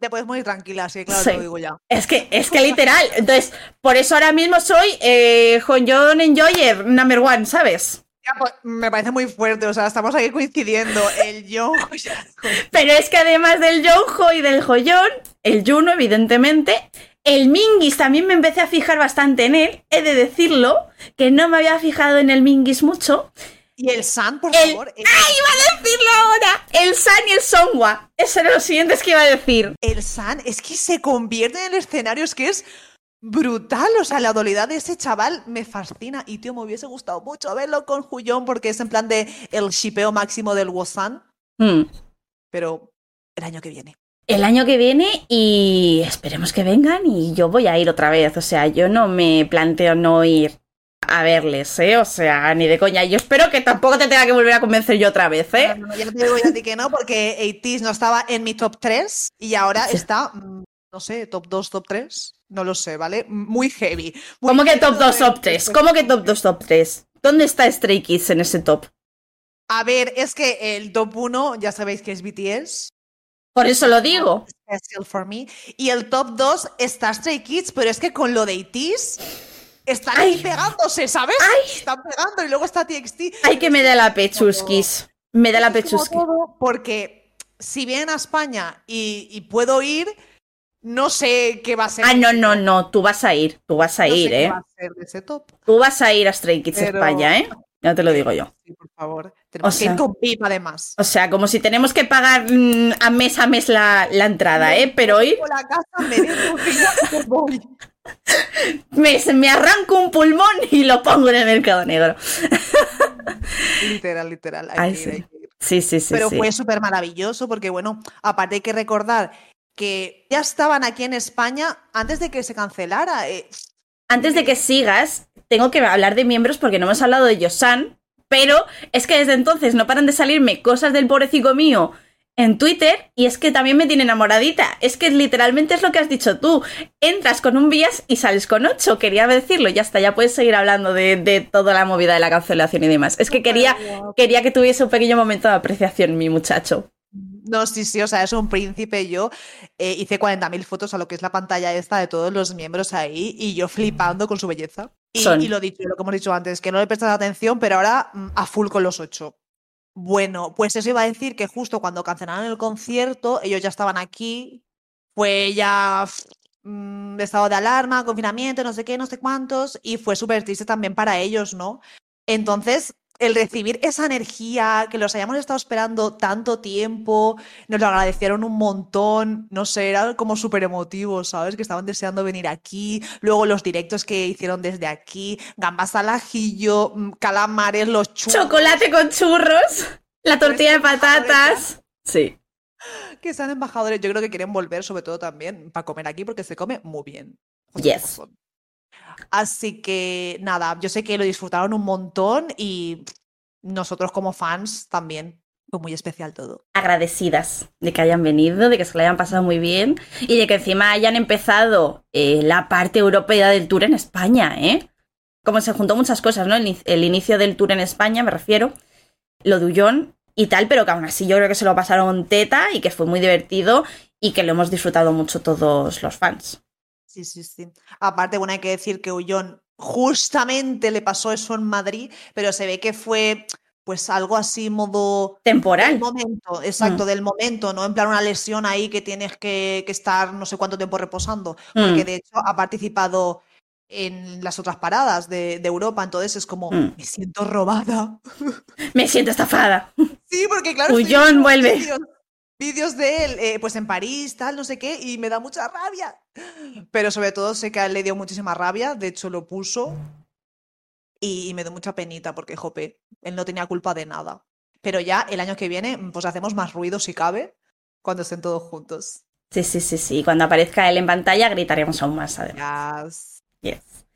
Speaker 2: Te puedes morir tranquila, así claro,
Speaker 1: Sí.
Speaker 2: te lo digo ya.
Speaker 1: Es que, es que literal. Entonces, por eso ahora mismo soy eh, John Enjoyer, number one, ¿sabes?
Speaker 2: Pues, me parece muy fuerte, o sea, estamos aquí coincidiendo. El yo. ya, joder.
Speaker 1: Pero es que además del Jonjo y del Joyón, el Juno, evidentemente, El Mingis también me empecé a fijar bastante en él, he de decirlo, que no me había fijado en el Mingis mucho.
Speaker 2: Y el San, por
Speaker 1: El-
Speaker 2: favor. El,
Speaker 1: ¡Ah, iba a decirlo ahora! El San y el Songwa. Eso era lo siguiente que iba a decir.
Speaker 2: el San es que se convierte en el escenario, es que es brutal. O sea, la dualidad de ese chaval me fascina. Y tío, me hubiese gustado mucho verlo con Huyón porque es en plan de el shipeo máximo del Wosan.
Speaker 1: Hmm.
Speaker 2: Pero el año que viene.
Speaker 1: El año que viene y esperemos que vengan y yo voy a ir otra vez. O sea, yo no me planteo no ir a verles, ¿eh? O sea, ni de coña. Yo espero que tampoco te tenga que volver a convencer yo otra vez, ¿eh?
Speaker 2: No, no, ya te digo yo a ti que no, porque 80 no estaba en mi top 3 y ahora
Speaker 1: Sí.
Speaker 2: está, mm, no sé, top 2, top 3. No lo sé, ¿vale? Muy heavy. Muy
Speaker 1: ¿Cómo que top
Speaker 2: lo
Speaker 1: 2,
Speaker 2: de-
Speaker 1: top 3? ¿Cómo que top 2, top 3? ¿Dónde está Stray Kids en ese top?
Speaker 2: A ver, es que el top 1 ya sabéis que es BTS.
Speaker 1: Por eso lo digo.
Speaker 2: Special for me. Y el top 2 está Stray Kids, pero es que con lo de ITs están
Speaker 1: Ay.
Speaker 2: ahí pegándose, ¿sabes?
Speaker 1: Ay.
Speaker 2: Están pegando y luego está TXT.
Speaker 1: Ay, que me da la pechusquis. Me da la
Speaker 2: todo, Porque si vienen a España y, y puedo ir, no sé qué va a ser.
Speaker 1: Ah, no, no, no. Tú vas a ir. Tú vas a
Speaker 2: No sé
Speaker 1: ir,
Speaker 2: qué
Speaker 1: ¿eh?
Speaker 2: va a ser de ese top.
Speaker 1: Tú vas a ir a Stray Kids
Speaker 2: Pero-
Speaker 1: España, ¿eh? Ya te lo digo yo.
Speaker 2: Sí, por favor. Tenemos
Speaker 1: O
Speaker 2: que
Speaker 1: sea-
Speaker 2: ir con VIP además.
Speaker 1: O sea, como si tenemos que pagar mm, a mes a mes la, la entrada, ¿eh? Pero hoy
Speaker 2: Con la casa me que me voy.
Speaker 1: me, se me arranco un pulmón y lo pongo en el mercado negro.
Speaker 2: Literal, literal. Hay
Speaker 1: Ay,
Speaker 2: que ir,
Speaker 1: sí.
Speaker 2: hay que ir.
Speaker 1: Sí, sí, sí.
Speaker 2: Pero
Speaker 1: sí.
Speaker 2: fue súper maravilloso porque, bueno, aparte hay que recordar que ya estaban aquí en España antes de que se cancelara. eh,
Speaker 1: Antes de que sigas, tengo que hablar de miembros porque no hemos hablado de Yosan, pero es que desde entonces no paran de salirme cosas del pobrecito mío en Twitter y es que también me tiene enamoradita. Es que literalmente es lo que has dicho tú. Entras con un vías y sales con ocho. Quería decirlo, ya está, ya puedes seguir hablando de, de toda la movida de la cancelación y demás. Es que quería, quería que tuviese un pequeño momento de apreciación, mi muchacho.
Speaker 2: No, sí, sí, o sea, es un príncipe. Yo eh, hice 40.000 fotos a lo que es la pantalla esta de todos los miembros ahí y yo flipando con su belleza. Y,
Speaker 1: Son.
Speaker 2: y lo dicho, lo que hemos dicho antes, que no le prestas atención, pero ahora mm, a full con los ocho. Bueno, pues eso iba a decir que justo cuando cancelaron el concierto, ellos ya estaban aquí, fue ya mm, de estado de alarma, confinamiento, no sé qué, no sé cuántos, y fue súper triste también para ellos, ¿no? Entonces, el recibir esa energía, que los hayamos estado esperando tanto tiempo, nos lo agradecieron un montón, no sé, era como súper emotivo, ¿sabes? Que estaban deseando venir aquí, luego los directos que hicieron desde aquí, gambas al ajillo, mm, calamares, los churros,
Speaker 1: Chocolate con churros, la tortilla de patatas. Sí.
Speaker 2: que sean embajadores, yo creo que quieren volver sobre todo también para comer aquí porque se come muy bien.
Speaker 1: Yes.
Speaker 2: Así que nada, yo sé que lo disfrutaron un montón y nosotros como fans también. Fue muy especial todo.
Speaker 1: agradecidas de que hayan venido, de que se lo hayan pasado muy bien y de que encima hayan empezado eh, la parte europea del tour en España, ¿eh? Como se juntó muchas cosas, ¿no? El, el inicio del tour en España, me refiero, lo de Ullón y tal, pero que aún así yo creo que se lo pasaron teta y que fue muy divertido y que lo hemos disfrutado mucho todos los fans.
Speaker 2: Sí, sí, sí. Aparte, bueno, hay que decir que Ullón justamente le pasó eso en Madrid, pero se ve que fue pues algo así modo del
Speaker 1: Temporal.
Speaker 2: momento, exacto, del momento, ¿no? En plan una lesión ahí que tienes que, que estar no sé cuánto tiempo reposando, porque
Speaker 1: Mm.
Speaker 2: de hecho ha participado en las otras paradas de, de Europa, entonces es como,
Speaker 1: Mm.
Speaker 2: me siento robada.
Speaker 1: Me siento estafada.
Speaker 2: Sí, porque claro,
Speaker 1: Ullón vuelve.
Speaker 2: Vídeos de él, eh, pues en París, tal, no sé qué, y me da mucha rabia. Pero sobre todo sé que a él le dio muchísima rabia, de hecho lo puso, y, y me dio mucha penita porque, jope, él no tenía culpa de nada. Pero ya el año que viene, pues hacemos más ruido si cabe, cuando estén todos juntos.
Speaker 1: Sí, sí, sí, sí. Cuando aparezca él en pantalla gritaremos aún más, además.
Speaker 2: Yes.
Speaker 1: Yes.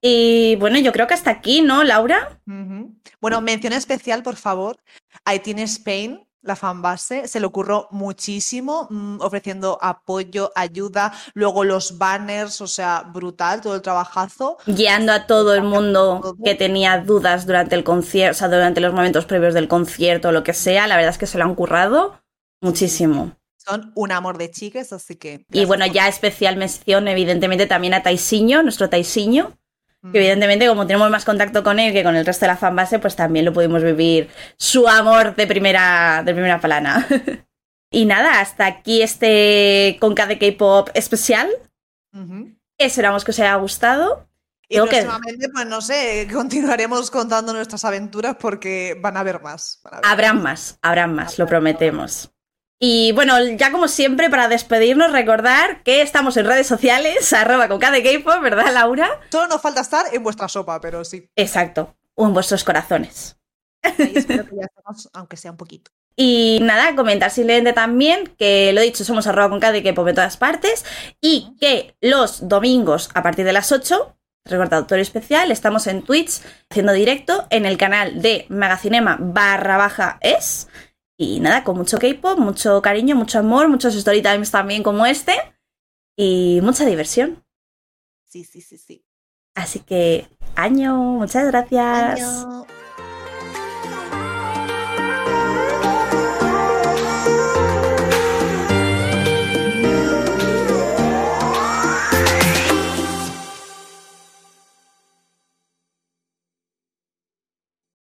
Speaker 1: Y bueno, yo creo que hasta aquí, ¿no, Laura?
Speaker 2: Bueno, mención especial, por favor, a Teen Spain, la fanbase, se le ocurrió muchísimo, mm, ofreciendo apoyo, ayuda, luego los banners, o sea, brutal, todo el trabajazo.
Speaker 1: Guiando a todo el mundo que tenía dudas durante el concierto, o sea, durante los momentos previos del concierto o lo que sea. La verdad es que se lo han currado muchísimo.
Speaker 2: Son un amor de chicas, así que...
Speaker 1: Y bueno, ya especial mención, evidentemente, también a Taisiño, nuestro Taisiño. Que evidentemente, como tenemos más contacto con él que con el resto de la fanbase, pues también lo pudimos vivir su amor de primera, de primera plana. y nada, hasta aquí este Conca de K-pop especial.
Speaker 2: Ujú.
Speaker 1: Esperamos que os haya gustado.
Speaker 2: Y
Speaker 1: Tengo que-
Speaker 2: próximamente, pues no sé, continuaremos contando nuestras aventuras porque van a haber más. van a haber
Speaker 1: Habrán más, habrán más, lo prometemos. Y bueno, ya como siempre, para despedirnos, recordar que estamos en redes sociales, arroba con K de K-pop, ¿verdad, Laura?
Speaker 2: Solo nos falta estar en vuestra sopa, pero sí.
Speaker 1: Exacto, o en vuestros corazones.
Speaker 2: Ahí espero que ya estemos, aunque sea un poquito.
Speaker 1: Y nada, comentar simplemente también que lo dicho, somos arroba con K de K-pop en todas partes y que los domingos a partir de las 8, recordatorio especial, estamos en Twitch haciendo directo en el canal de Magacinema barra baja es. Y nada, con mucho K-pop, mucho cariño, mucho amor, muchos story times también como este y mucha diversión.
Speaker 2: Sí, sí, sí, sí.
Speaker 1: Así que, año, muchas gracias.
Speaker 2: Año.